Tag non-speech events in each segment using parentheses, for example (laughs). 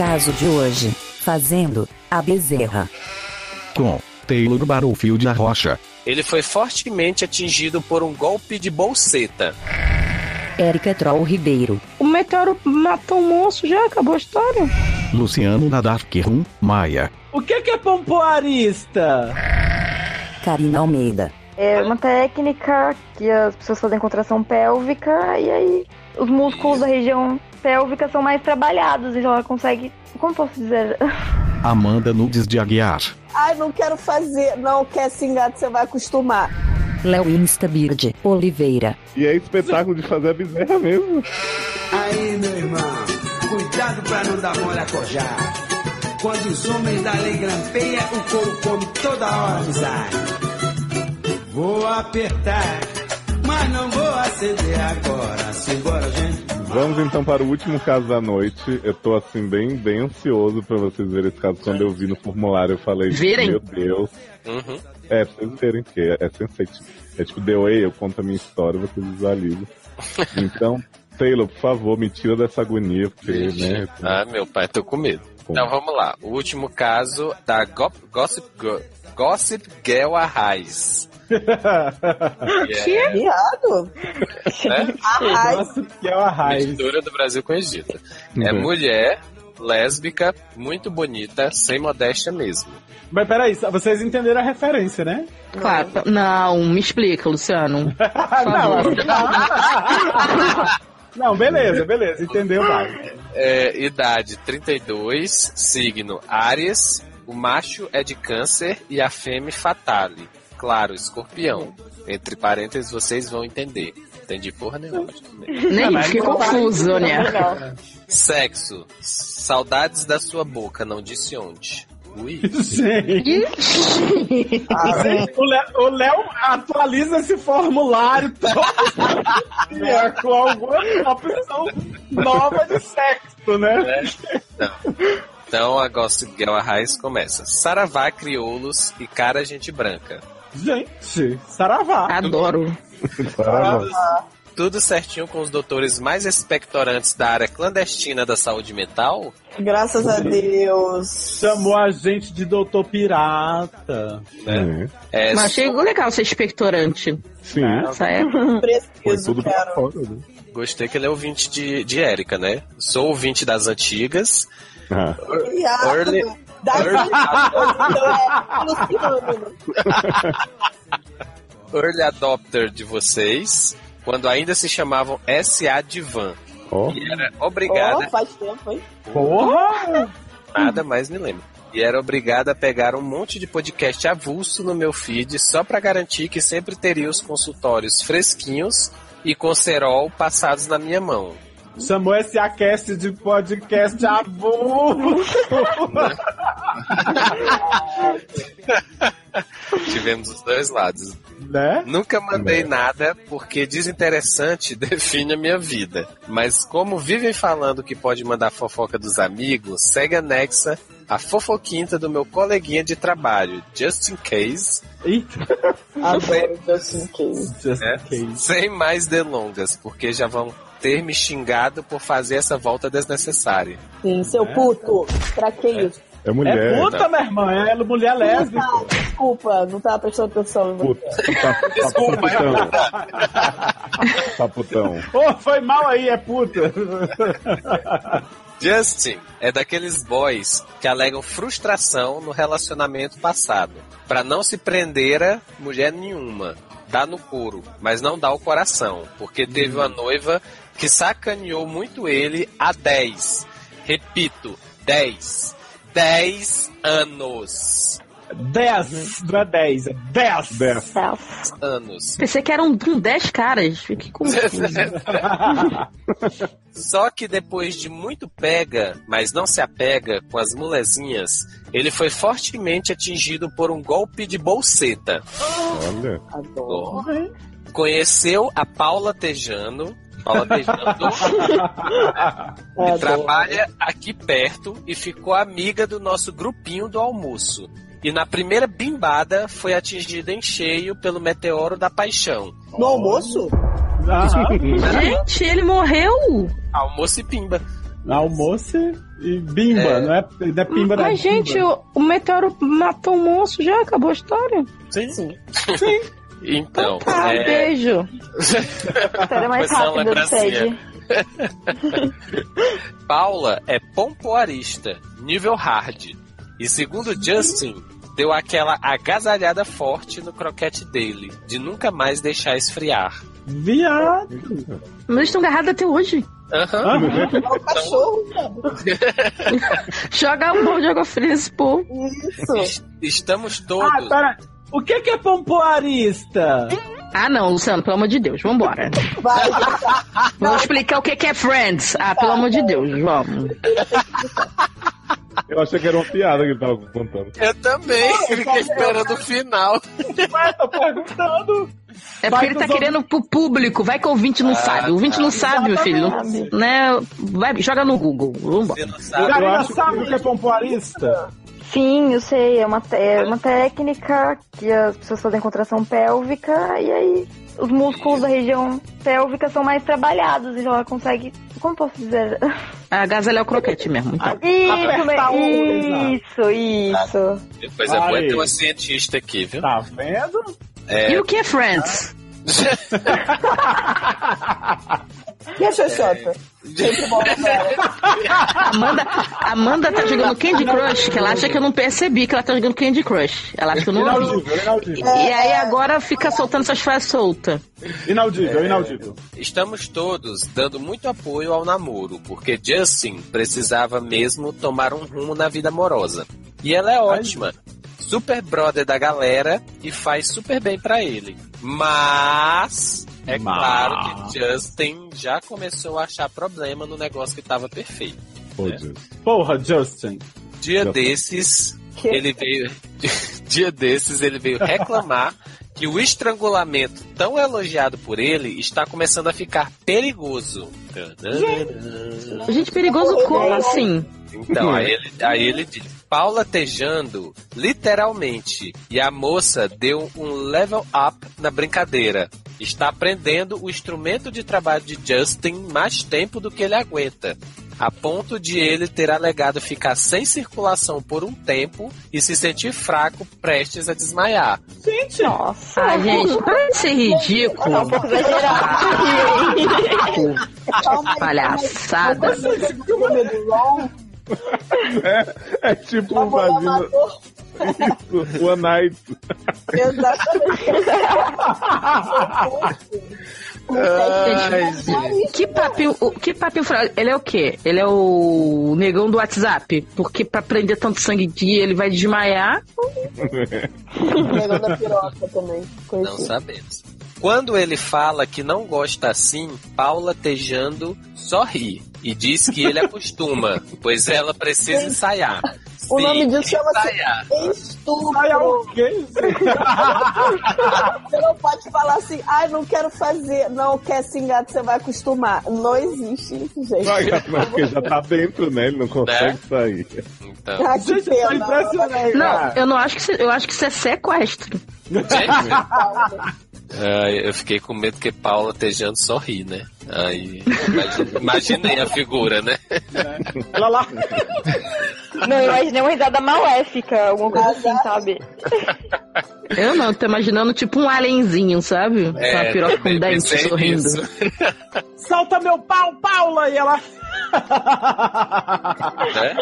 Caso de hoje. Fazendo a bezerra. Com Taylor Battlefield a Rocha. Ele foi fortemente atingido por um golpe de bolseta. Érica Troll Ribeiro. O meteoro matou um monstro, já acabou a história. Luciano Nadark-Rum Maia. O que, que é pompoarista? Karina Almeida. É uma técnica que as pessoas fazem contração pélvica e aí os músculos da região pélvica são mais trabalhados, então ela consegue. Como posso dizer? Amanda Nudes de Aguiar. Ai, não quero fazer. Não, quer se engatar, você vai acostumar. Léo Instabird Oliveira. E é espetáculo de fazer a bezerra mesmo. Aí, meu irmão, cuidado pra não dar mole a cojar. Quando os homens da lei grampeia, o couro come toda hora, amizade. Vou apertar, mas não vou acender agora. Simbora, gente. Vamos então para o último caso da noite. Eu tô assim bem, bem ansioso pra vocês verem esse caso. Quando eu vi no formulário, eu falei, Verem? meu Deus. Uhum. É, pra vocês verem que é, é sensativo. É tipo The Way, eu conto a minha história, vocês visualizam. (laughs) Então, Taylor, por favor, me tira dessa agonia, porque, né? Ah, meu pai, tô com medo. Então vamos lá. O último caso da Go- Gossip Girl, Gossip Girl Arraes. Que? Viado? Né? Arraiz. Nossa, (laughs) que é o Arraiz. Mistura do Brasil com o Egito. É mulher, lésbica, muito bonita, sem modéstia mesmo. Mas peraí, vocês entenderam a referência, né? Claro. Não, me explica, Luciano. (laughs) Favor. (laughs) Não, beleza, beleza, entendeu, vai. É, idade 32, signo Áries, o macho é de câncer e a fêmea fatale. Claro, escorpião. Entre parênteses, vocês vão entender. Entendi porra nenhuma. Nem (laughs) fiquei confuso, né? Sexo. Saudades da sua boca, não disse onde. Ui. Gente. Gente, o Léo- o Léo atualiza esse formulário todo dia (laughs) com alguma opção nova de sexo, né? Então a Gossip Girl Arraes começa. Saravá, crioulos e cara gente branca. Gente, saravá. Adoro. Tudo certinho com os doutores mais expectorantes da área clandestina da saúde mental? Graças a Deus. Chamou a gente de doutor pirata. Né? É, Mas achei legal ser expectorante. Sim. Nessa época. (laughs) Foi tudo pra fora, né? Gostei que ele é ouvinte de, de Érica, né? Sou ouvinte das antigas. Ah. Viado. Early, Da early, é early adopter de vocês, quando ainda se chamavam SA Divan. Ó. E era obrigada. Oh, faz tempo, hein? Porra! Nada mais me lembro. E era obrigada a pegar um monte de podcast avulso no meu feed só pra garantir que sempre teria os consultórios fresquinhos e com cerol passados na minha mão. Chamou esse aquece de podcast avulso. (laughs) Tivemos os dois lados. né? Nunca mandei nada porque desinteressante (laughs) define a minha vida. Mas como vivem falando que pode mandar fofoca dos amigos, segue anexa a fofoquinta do meu coleguinha de trabalho, just in case. Adoro Just in Case. né? Sem mais delongas, porque já vão ter me xingado por fazer essa volta desnecessária. Sim, seu puto. Pra que isso? É mulher. É puta, minha irmã, é mulher lésbica. Ah, desculpa, não tava prestando atenção. Puta, tá, (laughs) Desculpa, (laughs) Tá putão. Ô, foi mal aí, é puta. Justin é daqueles boys que alegam frustração no relacionamento passado, Pra não se prender a mulher nenhuma. Dá no couro, mas não dá o coração, porque teve uma noiva que sacaneou muito ele há 10. Repito, 10. 10 anos. 10, não é 10, é 10. 10. Anos. Pensei que eram um 10 caras. Fiquei confuso. (laughs) Só que depois de muito pega, mas não se apega com as mulezinhas, ele foi fortemente atingido por um golpe de bolseta. Olha. Adoro. Conheceu a Paula Tejano. Paula que Adoro. trabalha aqui perto e ficou amiga do nosso grupinho do almoço. E na primeira bimbada foi atingida em cheio pelo meteoro da paixão. No almoço? Gente, ele morreu. Almoço e pimba. Almoço e bimba, É. não, é, não é pimba da Mas, gente, o, o meteoro matou um monstro já, acabou a história. Sim. Sim. Então, Tá, é, beijo. (laughs) História mais rápida do. SED. Paula é pompoarista, nível hard. E segundo Justin, deu aquela agasalhada forte no croquete dele, de nunca mais deixar esfriar. Viado. Mas eles estão agarrados até hoje. Aham. É o cachorro, sabe? (laughs) Joga um bom de água fria nesse povo. Isso. Es- Estamos Ah, todos. O que que é pompoarista? Ah, não, Luciano, pelo amor de Deus, vambora. Vai, Vamos explicar o que que é Friends. Ah, pelo amor de Deus, vamos. Eu achei que era uma piada que ele tava contando. Eu também fiquei esperando o final. Ué, tô perguntando. É porque Vai ele tá querendo pro público, vai que o ouvinte não sabe. O ouvinte não sabe, meu filho. Não- Né? Vai, joga no Google, vambora. Você não sabe. Karina acho sabe o que é pompoarista? Sim, eu sei. É uma, é uma técnica que as pessoas fazem contração pélvica e aí os músculos da região pélvica são mais trabalhados, então ela consegue. Como posso dizer? A gazelha é o croquete mesmo, então. Isso, me- isso, isso. Coisa boa é Aí. ter uma cientista aqui, viu? Tá vendo? É, E o que é Friends? (laughs) E a Xoxota? Amanda, Amanda tá jogando Candy Crush, que ela acha que eu não percebi que ela tá jogando Candy Crush. Ela acha que eu não ouvi. Inaudível, inaudível. E aí agora fica soltando essas frases soltas. Inaudível, inaudível. Estamos todos dando muito apoio ao namoro, porque Justin precisava mesmo tomar um rumo na vida amorosa. E ela é ótima. Super brother da galera e faz super bem pra ele. Mas é Mas- claro que Justin já começou a achar problema no negócio que tava perfeito. Pô, É. Deus. Porra, Justin. Dia Já- desses, Que? ele veio. (laughs) Dia desses, ele veio reclamar (laughs) que o estrangulamento tão elogiado por ele está começando a ficar perigoso. Gente, perigoso como assim? Então, aí ele, aí ele diz: Paula tejando, literalmente. E a moça deu um level up na brincadeira. Está aprendendo o instrumento de trabalho de Justin mais tempo do que ele aguenta. A ponto de ele ter alegado ficar sem circulação por um tempo e se sentir fraco, prestes a desmaiar. Gente, Nossa. Ah, gente, para de ser ridículo. Um exagerado. Calma aí, Palhaçada. (laughs) É, é tipo, imagina matou. Isso, One Night. Exatamente. Que papinho, o- que papinho? Ele é o quê? Ele é o negão do WhatsApp? Porque pra prender tanto sangue de ele vai desmaiar. (laughs) Negão da piroca também. Não Conheci. sabemos. Quando ele fala que não gosta assim, Paula Tejando sorri e diz que ele acostuma, (laughs) pois ela precisa ensaiar. O Sim, nome disso chama-se estupro. Ai, é o quê? Você não pode falar assim, ai, não quero fazer. Não, quer se engatar, você vai acostumar. Não existe isso, gente. Mas porque já tá dentro, né? Ele não consegue Né? sair. Então, Ah, que Gente, pena. impressionado. Não, eu não acho que isso, eu acho que isso é sequestro. gente, ah, eu fiquei com medo que Paula Tejando sorri, né? Aí, imagine- imaginei a figura, né? Olha lá. Não, eu imaginei uma risada maléfica, alguma coisa assim, sabe? Eu não, tô imaginando tipo um alienzinho, sabe? Com a piroca com dente sorrindo. nisso. (laughs) Solta meu pau, Paula! E ela. Né?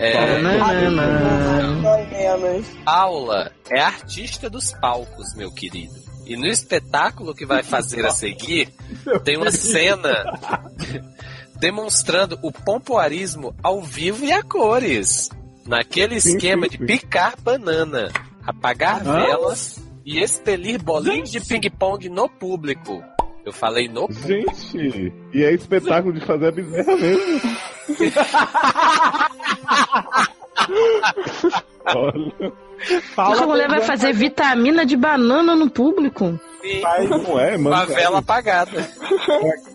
É. fala, Nananana. Dói menos. Paula é artista dos palcos, meu querido. E no espetáculo que vai fazer a seguir, tem uma cena demonstrando o pompoarismo ao vivo e a cores. Naquele esquema de picar banana, apagar Hã? velas e expelir bolinhos de ping-pong no público. Eu falei no público. Gente, e é espetáculo de fazer a bezerra mesmo. (laughs) Olha, Essa mulher vai fazer vitamina de banana no público? Sim, mas não é, mano. a vela apagada.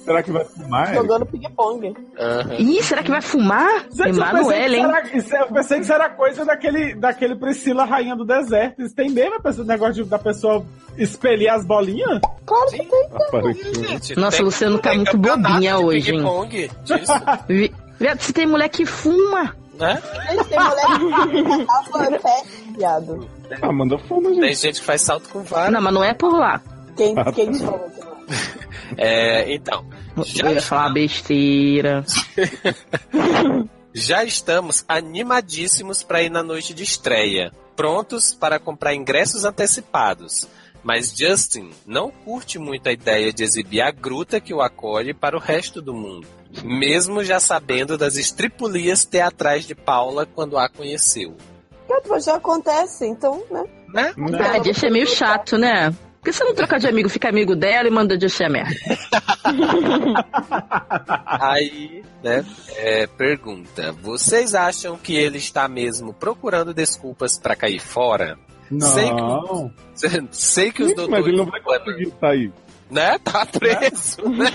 Será que vai filmar? Jogando ping-pong. Aham. Ih, será que vai fumar? Emanuel, hein? era, isso- eu pensei que isso era coisa daquele, daquele Priscila Rainha do Deserto. Isso tem mesmo esse negócio de- da pessoa expelir as bolinhas? Claro que tem. Nossa, tem- Luciano tá muito bobinha hoje, hein? (laughs) Viado, se tem mulher que fuma. Né? (laughs) Gente, tem mulher que pé, viado. Ah, manda fama, Tem gente. gente que faz salto com vara. Não, mas não é por lá. Quem, Ah, quem tá. falou que não? É, então, Eu ia falar besteira. (laughs) já estamos animadíssimos para ir na noite de estreia, prontos para comprar ingressos antecipados. Mas Justin não curte muito a ideia de exibir a gruta que o acolhe para o resto do mundo, mesmo já sabendo das estripulias teatrais de Paula quando a conheceu. Já acontece, então, né? Né? Ah, Just é meio chato, né? Por que você não troca de amigo, fica amigo dela e manda Just a merda? (laughs) Aí, né, é, pergunta: vocês acham que ele está mesmo procurando desculpas para cair fora? Sei Não. que, sei que (laughs) os Gente, mas ele doutores não vai conseguir sair. né? Tá preso, né?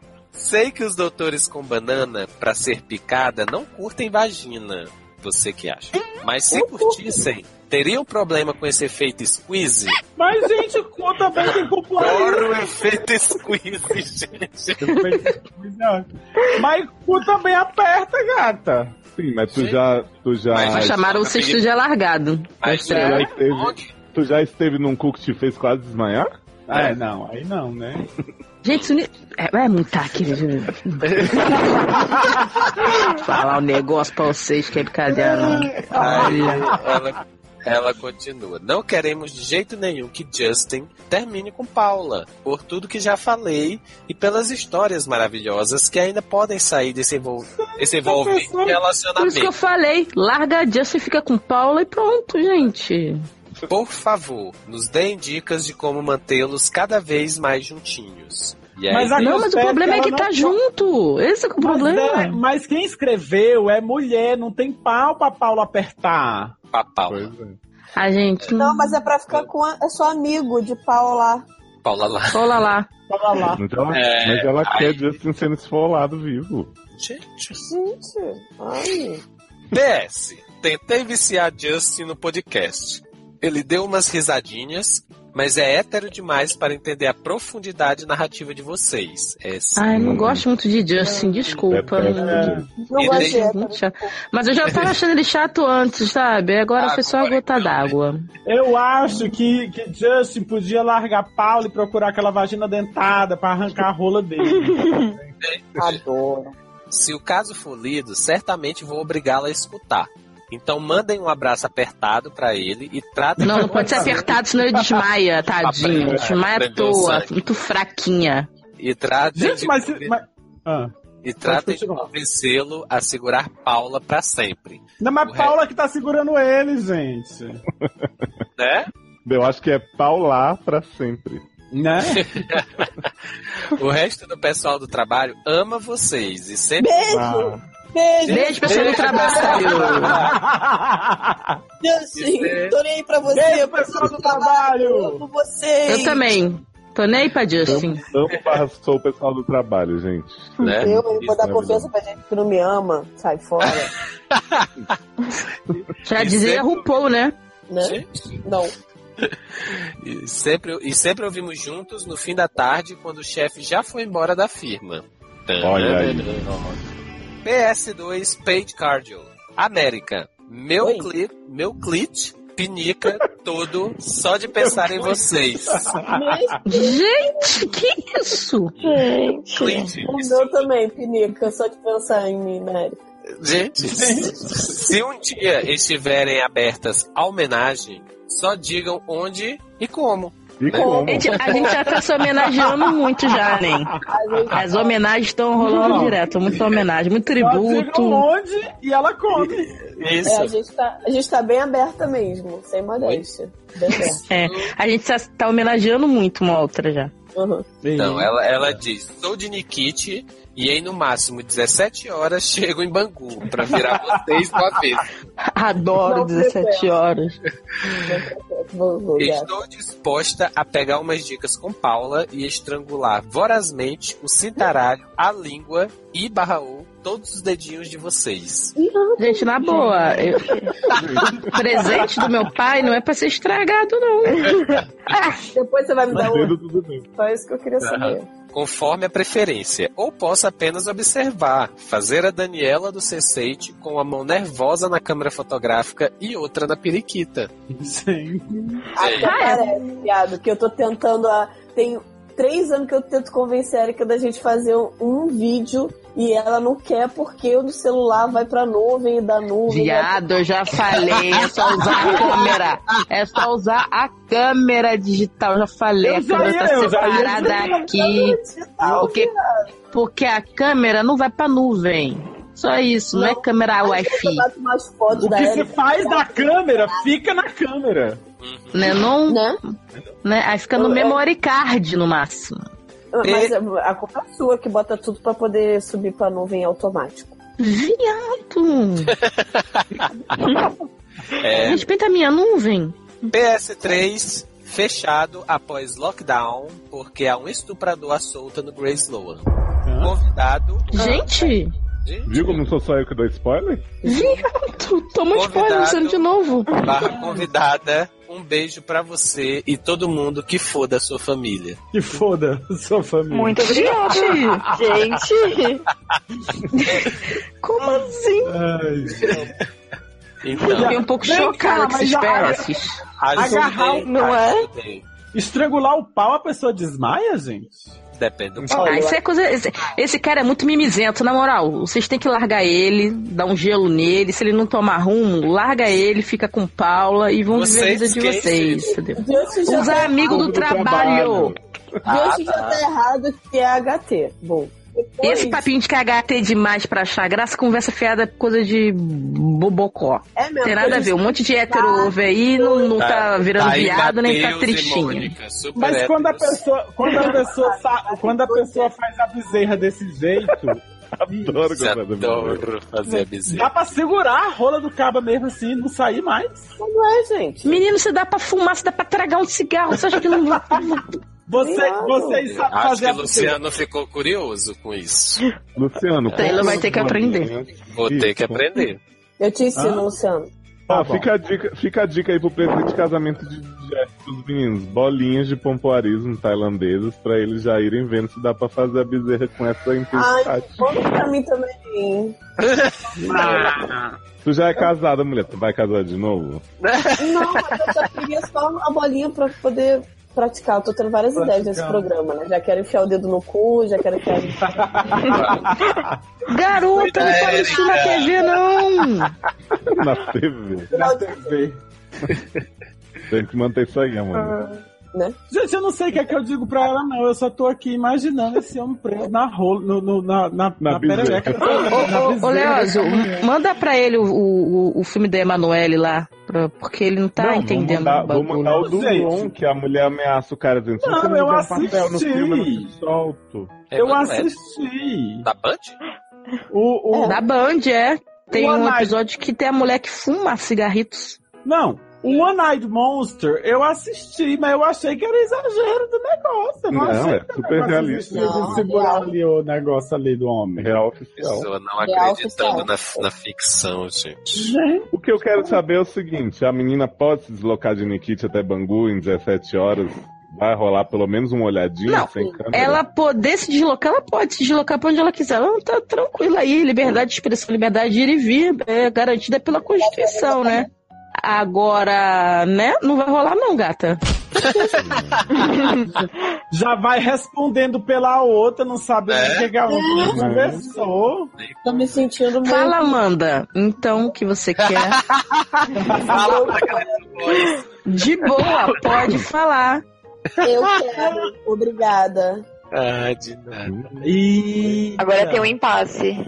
(laughs) Sei que os doutores com banana, pra ser picada, não curtem vagina. Você que acha? Mas se curtissem, teriam problema com esse efeito squeeze? Mas, gente, conta bem tem. Adoro o efeito squeeze, gente. (laughs) Mas cu também aperta, gata. Sim, mas tu já. Tu já. Mas chamaram o cisto de alargado. Mas tu já estrela. esteve, tu já esteve num cu que te fez quase desmaiar? É, não, aí não, né? (laughs) Gente, isso ni- é, é muito aqui. (laughs) Falar um negócio pra vocês que é brincadeira. não. Aí ela, ela continua. Não queremos de jeito nenhum que Justin termine com Paula, por tudo que já falei e pelas histórias maravilhosas que ainda podem sair desse, envol desse envolvente Por isso que eu relacionamento. falei, larga a Justin, fica com Paula e pronto, gente. Por favor, nos deem dicas de como mantê-los cada vez mais juntinhos. Aí, Mas a- Não, mas o problema é que tá não- junto. Esse é, é o Mas, é, problema. mas quem escreveu é mulher, não tem pau pra Paulo apertar. pra Paula. Pois é. A gente. Não, mas é pra ficar com. A, é só amigo de Paula. Paula lá. Olha lá. Fala lá. Mas ela, É, mas ela ai. quer Justin sendo esfolado vivo. Gente. Gente, ai. PS. Tentei viciar Justin no podcast. Ele deu umas risadinhas, mas é hétero demais para entender a profundidade narrativa de vocês. É sim. Ai, não gosto muito de Justin, desculpa. É, não- é, Não E gosto de hétero. Muito chato. Mas eu já tava achando ele chato antes, sabe? Agora foi só a gota então. d'água. Eu acho que, que Justin podia largar Paulo e procurar aquela vagina dentada pra arrancar a rola dele. Adoro. Se o caso for lido, certamente vou obrigá-la a escutar. Então mandem um abraço apertado pra ele e tratem Não, não pode ser apertado, senão ele desmaia, (laughs) tadinho. Desmaia à o toa, muito fraquinha. e tratem Gente, de, mas. mas... Ah. e tratem de convencê-lo a segurar Paula pra sempre, Não, mas O Paula que tá segurando ele, gente. (laughs) né? Eu acho que é Paula pra sempre. Né? (laughs) O resto do pessoal do trabalho ama vocês e sempre Beijo! Ah. Beijo! Beijo, pessoal do trabalho. Justin, Beijo. tô nem aí pra você. Beijo, eu pessoal do trabalho. Amo vocês. Eu também. Tô nem aí pra Justin. Amo barra sou o pessoal do trabalho, gente. né? Eu, eu vou dar é confiança pra gente que não me ama. Sai fora. (laughs) Já dizia RuPaul, né? né? Não. E sempre, e sempre ouvimos juntos no fim da tarde, quando o chefe já foi embora da firma. Olha aí. PS2 Page Cardio. América. Meu, Oi. meu clit pinica todo só de pensar em vocês. Gente, que isso? Gente. Clit. O meu também, Pinica, só de pensar em mim, né? Gente, se um dia estiverem abertas a homenagem, só digam onde e como. E como? Gente, a gente já tá se homenageando muito já, né? As homenagens estão rolando Não. direto, muita homenagem, muito tributo. onde e ela come. Isso. É, a gente, tá, a gente tá bem aberta mesmo, sem modéstia. Bem aberta. É, a gente tá, tá homenageando muito uma outra já. Uhum. Não, ela, ela diz: sou de Nikit e em no máximo 17 horas chego em Bangu pra virar vocês do avesso. (laughs) Adoro Não 17 horas. Vou, vou, gato. Estou disposta a pegar umas dicas com Paula e estrangular vorazmente o cintaralho, a língua e barra ou todos os dedinhos de vocês. Gente, na boa, eu- (laughs) presente do meu pai não é pra ser estragado, não. (laughs) Depois você vai me dar um. Só isso que eu queria saber. Conforme a preferência, ou posso apenas observar, fazer a Daniela do C6 com a mão nervosa na câmera fotográfica e outra na periquita. (laughs) Sim. Até parece, viado, que eu tô tentando. A... Tem três anos que eu tento convencer a Erika da gente fazer um, vídeo e ela não quer porque o celular vai pra nuvem e da nuvem. Viado, eu já falei, é só usar a câmera. É só usar a câmera digital. Eu já falei, Eu a câmera ia- tá ia separada aqui. Porque, porque a câmera não vai pra nuvem. Só isso, não, é câmera Wi-Fi. mais fotos O que você faz da câmera, fica na câmera. Né? Não, né? Aí fica no memory card no máximo. Mas a culpa é sua que bota tudo pra poder subir pra nuvem automático. Viado! (laughs) É, Respeita a minha nuvem. PS3 fechado após lockdown porque há um estuprador à solta no Grey Sloan. Convidado. Gente! Viu como não sou só eu que dou spoiler? Viado! Toma spoiler usando de novo. Barra convidada, um beijo pra você e todo mundo que foda a sua família. Que foda (laughs) sua família. Muito obrigada. (laughs) Gente. (laughs) Como assim? Então, Fiquei um pouco chocada com mas esses PS. Agarrar não é? Estrangular o pau, a pessoa desmaia, gente? Depende do Ah, isso é coisa. Esse, esse cara é muito mimizento, na moral. Vocês têm que largar ele, dar um gelo nele. Se ele não tomar rumo, larga ele, fica com Paula e vão viver a vida Vocês de vocês, entendeu? Os tá amigos do errado. trabalho. Deus já tá errado que é HT. Bom. E esse papinho de que é demais pra achar graça, conversa fiada, coisa de bobocó. É mesmo, Tem nada a ver. Um monte de hétero ouve aí, não, não tá virando Aí, viado, nem tá tristinho. Mas quando a pessoa, quando a pessoa, quando a pessoa faz a bezerra desse jeito, (laughs) Adoro Você adoro fazer a bezerra. dá pra segurar a rola do cabo mesmo assim, não sair mais. Não é, gente. Menino, você dá pra fumar, você dá pra tragar um cigarro, você acha que não vai. (laughs) Você, vocês sabem Acho fazer que a o Luciano ficou curioso com isso. Luciano, Taylor vai ter que aprender. Vou ter que aprender. Eu te ensino, Ah. Luciano. Ó, fica, a dica, fica a dica aí pro presente de casamento de Jeff dos meninos. Bolinhas de pompoarismo tailandeses pra eles já irem vendo se dá pra fazer a bezerra com essa Ai, intensidade. conta pra mim também. (laughs) Tu já é casada, mulher. Tu vai casar de novo? Não, mas eu só queria só a bolinha pra poder praticar. Eu tô tendo várias ideias nesse programa, né? Já quero enfiar o dedo no cu, já quero enfiar. (laughs) Garota, não fala isso na TV, não! Na TV. Na TV. Tem que manter isso aí, amor. Né? Gente, eu não sei o que é que eu digo pra ela, não. Eu só tô aqui imaginando esse homem preso na rola, no, no- na, na, na, bezerra. perereca. Ô, ô, ô, bezerra Leózio, manda pra ele o, o, o filme da Emanuele lá, pra- porque ele não tá Não, entendendo Vou mandar, o vou mandar o do. João, que a mulher ameaça o cara dizendo: se Não, não eu papel no assisti. filme, eu solto. Eu Emanuele. assisti. Da Band? O, o, Da Band, é. Tem O um Anais- episódio que tem a mulher que fuma cigarritos. Não, o One-Eyed Monster eu assisti, mas eu achei que era exagero do negócio. Eu não, Não, achei é super realista. Não, segurar real. ali o negócio ali do homem. Real oficial. Pessoa não Real acreditando na, na ficção, gente. Gente, O que eu quero saber é o seguinte: a menina pode se deslocar de Nikit até Bangu em 17 horas? Vai rolar pelo menos uma olhadinha Não, sem câmera? Ela poder se deslocar, ela pode se deslocar pra onde ela quiser. Ela não tá tranquila aí. Liberdade de expressão, liberdade de ir e vir é garantida pela Constituição, né? Agora, né? Não vai rolar não, gata. (laughs) já vai respondendo pela outra, não sabe É. o que a outra conversou. Tô me sentindo muito. Fala, Amanda. Então, o que você quer? (laughs) Fala pra galera. De boa, pode falar. Eu quero. Obrigada. Ah, de nada. E Agora tem um impasse.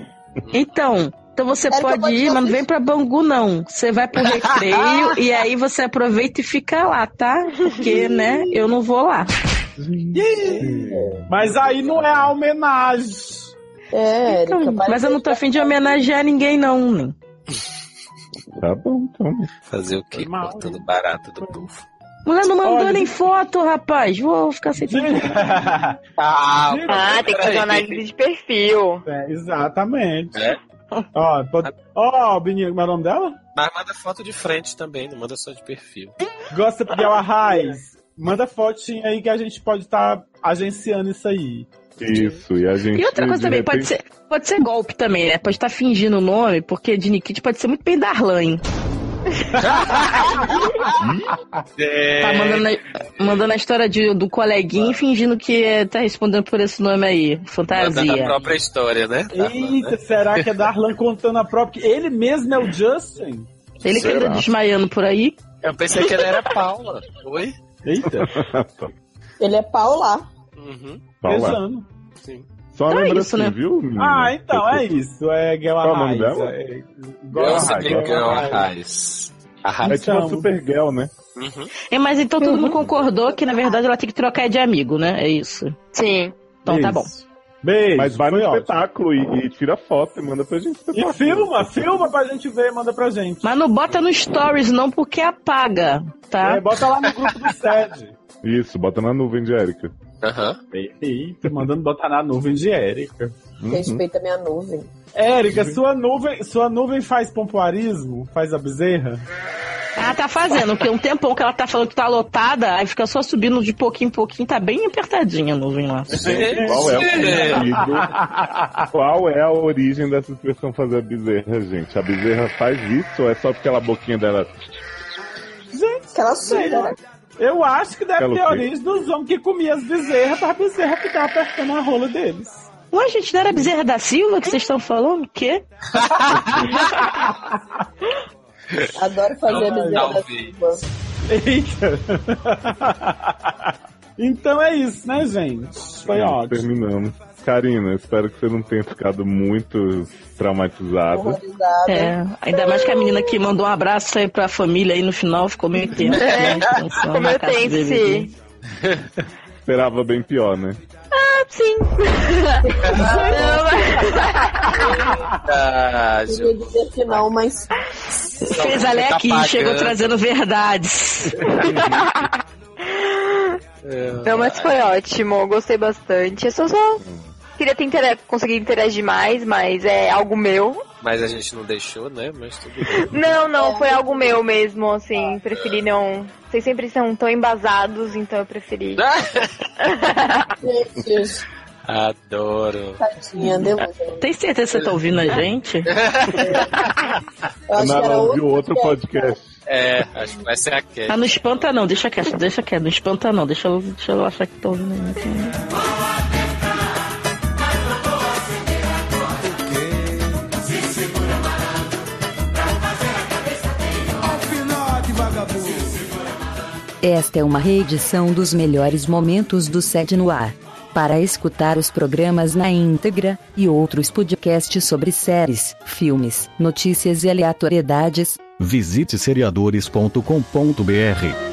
Então, então você Érica, pode ir, mas não vem pra Bangu, não. Você vai pro recreio (laughs) e aí você aproveita e fica lá, tá? Porque, né, eu não vou lá. Mas aí não é a homenagem. É, Então, mas eu não tô afim de homenagear ninguém, não. né? Tá bom, então. Fazer o quê? Mal, Cortando barato do povo. Mulher não mandou Olha, nem foto, rapaz. Vou ficar sem. (laughs) Ah, Ah, tem que fazer uma análise de perfil. É, exatamente. É? Ó, pode... Ó, menino, como é o nome dela? Mas manda foto de frente também, não manda só de perfil. Gosta de Arraiz. Manda fotinha aí que a gente pode estar agenciando isso aí. Isso, e a gente. E outra coisa também, pode repente- ser, pode ser golpe também, né? Pode estar fingindo o nome, porque de Nikit pode ser muito bem Darlan, hein? É, Tá mandando, a- mandando a história de- do coleguinha e fingindo que é, tá respondendo por esse nome aí. mandando a Fantasia. própria história, né? Eita, será que é Darlan contando a própria. Ele mesmo é o Justin? Ele que anda Será? desmaiando por aí. Eu pensei que ele era Paula. Oi? Eita, (laughs) Ele é Paula. Uhum. Paula. pesando. Sim. Só Então é lembra isso, assim, né? viu? menino? Ah, então é isso. É Girl Qual o nome dela? É... Girl Arraiz. Arraiz. É tipo uma. Supergirl, né? Uhum. É, mas então todo mundo concordou que na verdade ela tem que trocar de amigo, né? É isso. Sim. Então tá bom. Isso. Beijo. Mas vai no espetáculo e, e tira foto e manda pra gente. E filma, filma pra gente ver, manda pra gente. Mas não bota no stories não, porque apaga, tá? É, bota lá no grupo do SED. Isso, bota na nuvem de Érica. Aham. Eita, mandando botar na nuvem de Érica. Uhum. Respeita a minha nuvem. Érica, sua nuvem, sua nuvem faz pompoarismo? Faz a bezerra? Ah, tá fazendo, porque um tempão que ela tá falando que tá lotada, aí fica só subindo de pouquinho em pouquinho, tá bem apertadinha a nuvem lá. Qual é o? Qual é a origem dessa expressão fazer a bezerra, gente? A bezerra faz isso ou é só porque ela a boquinha dela. Gente, Que ela suga, né? Eu acho que deve Pelo ter origem dos homens que comiam as bezerras pra bezerra ficar apertando a rola deles. Ué, gente, não era Bezerra da Silva que vocês estão falando? O quê? (laughs) Adoro fazer a Não, bezerra da. Silva. Eita. (laughs) então é isso, né, gente? Foi ótimo. Terminamos. Karina, espero que você não tenha ficado muito traumatizada. É, ainda mais que a menina que mandou um abraço aí pra família aí no final ficou meio tenso. né? Pensando Como eu tenho. Esperava bem pior, né? Sim. Ah, Eu Ju. ia dizer que não, mas Fez a Lé Tá aqui, chegou trazendo verdades. Não, mas foi ótimo, gostei bastante. Eu só, só queria ter intera- conseguir interagir mais, mas é algo meu. Mas a gente não deixou, né? Mas tudo bem. Não, não, foi algo meu mesmo, assim, preferi não. Vocês sempre são tão embasados, então eu preferi. (laughs) gente, Adoro. tadinha, deu. Tem certeza que você tá ouvindo a gente? (laughs) Eu acho que Ela era ouviu outro podcast. podcast. É, acho que vai ser a Cat. Ah, não espanta não, deixa quieto, deixa quieto, não espanta não, deixa eu, deixa eu achar que tô ouvindo. Alfinote, Esta é uma reedição dos melhores momentos do Sede no Ar. Para escutar os programas na íntegra e outros podcasts sobre séries, filmes, notícias e aleatoriedades, Visite seriadores.com.br.